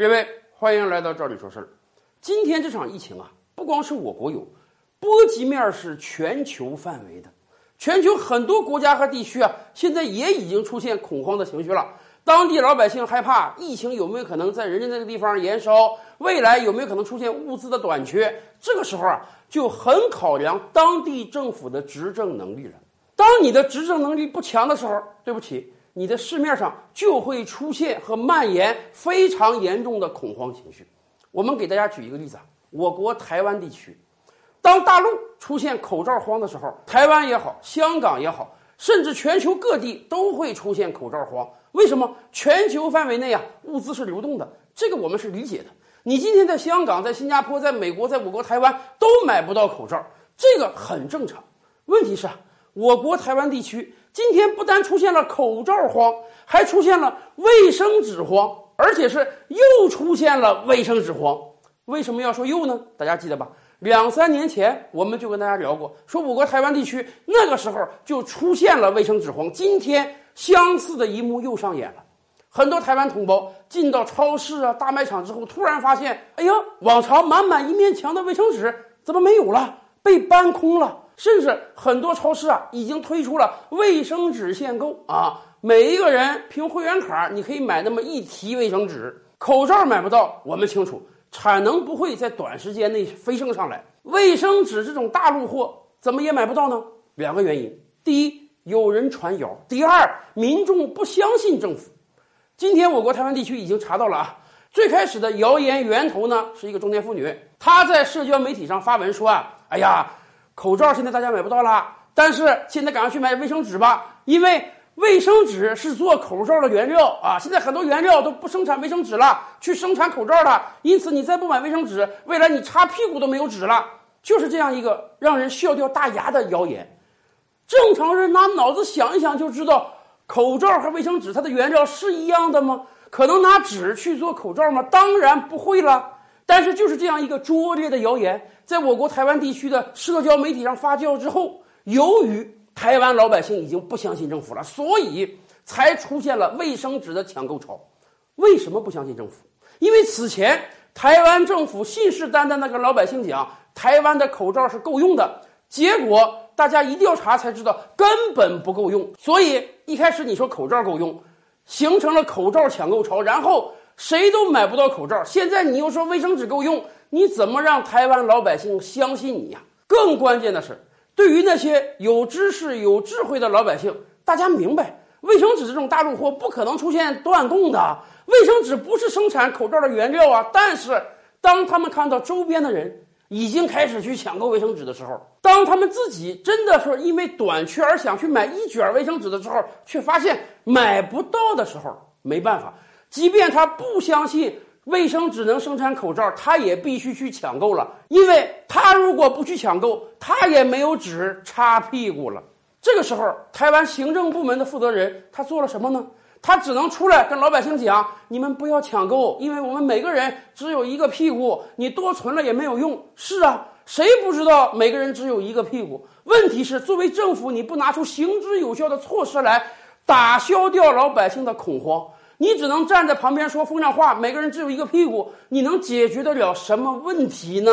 各位，欢迎来到这里说事儿。今天这场疫情啊，不光是我国有，波及面是全球范围的。全球很多国家和地区啊，现在也已经出现恐慌的情绪了。当地老百姓害怕疫情有没有可能在人家那个地方延烧，未来有没有可能出现物资的短缺？这个时候啊，就很考量当地政府的执政能力了。当你的执政能力不强的时候，对不起，你的市面上就会出现和蔓延非常严重的恐慌情绪。我们给大家举一个例子啊，我国台湾地区。当大陆出现口罩荒的时候，台湾也好，香港也好，甚至全球各地都会出现口罩荒。为什么？全球范围内啊，物资是流动的，这个我们是理解的。你今天在香港、在新加坡、在美国、在我国台湾都买不到口罩，这个很正常。问题是啊，我国台湾地区今天不单出现了口罩荒，还出现了卫生纸荒，而且是又出现了卫生纸荒。为什么要说又呢？大家记得吧？两三年前，我们就跟大家聊过，说我国台湾地区那个时候就出现了卫生纸荒。今天相似的一幕又上演了，很多台湾同胞进到超市啊、大卖场之后，突然发现，哎呀，往常满满一面墙的卫生纸怎么没有了？被搬空了。甚至很多超市啊，已经推出了卫生纸限购啊，每一个人凭会员卡，你可以买那么一提卫生纸。口罩买不到，我们清楚。产能不会在短时间内飞升上来，卫生纸这种大陆货怎么也买不到呢？两个原因：第一，有人传谣；第二，民众不相信政府。今天我国台湾地区已经查到了啊，最开始的谣言源头呢是一个中年妇女，她在社交媒体上发文说啊，哎呀，口罩现在大家买不到了，但是现在赶快去买卫生纸吧，因为。卫生纸是做口罩的原料啊！现在很多原料都不生产卫生纸了，去生产口罩了。因此，你再不买卫生纸，未来你擦屁股都没有纸了。就是这样一个让人笑掉大牙的谣言。正常人拿脑子想一想就知道，口罩和卫生纸它的原料是一样的吗？可能拿纸去做口罩吗？当然不会了。但是就是这样一个拙劣的谣言，在我国台湾地区的社交媒体上发酵之后，由于。台湾老百姓已经不相信政府了，所以才出现了卫生纸的抢购潮。为什么不相信政府？因为此前台湾政府信誓旦旦地跟老百姓讲，台湾的口罩是够用的，结果大家一调查才知道根本不够用。所以一开始你说口罩够用，形成了口罩抢购潮，然后谁都买不到口罩。现在你又说卫生纸够用，你怎么让台湾老百姓相信你呀？更关键的是。对于那些有知识、有智慧的老百姓，大家明白，卫生纸这种大陆货不可能出现断供的。卫生纸不是生产口罩的原料啊！但是，当他们看到周边的人已经开始去抢购卫生纸的时候，当他们自己真的是因为短缺而想去买一卷卫生纸的时候，却发现买不到的时候，没办法，即便他不相信。卫生纸能生产口罩，他也必须去抢购了，因为他如果不去抢购，他也没有纸擦屁股了。这个时候，台湾行政部门的负责人他做了什么呢？他只能出来跟老百姓讲：“你们不要抢购，因为我们每个人只有一个屁股，你多存了也没有用。”是啊，谁不知道每个人只有一个屁股？问题是，作为政府，你不拿出行之有效的措施来打消掉老百姓的恐慌。你只能站在旁边说风凉话，每个人只有一个屁股，你能解决得了什么问题呢？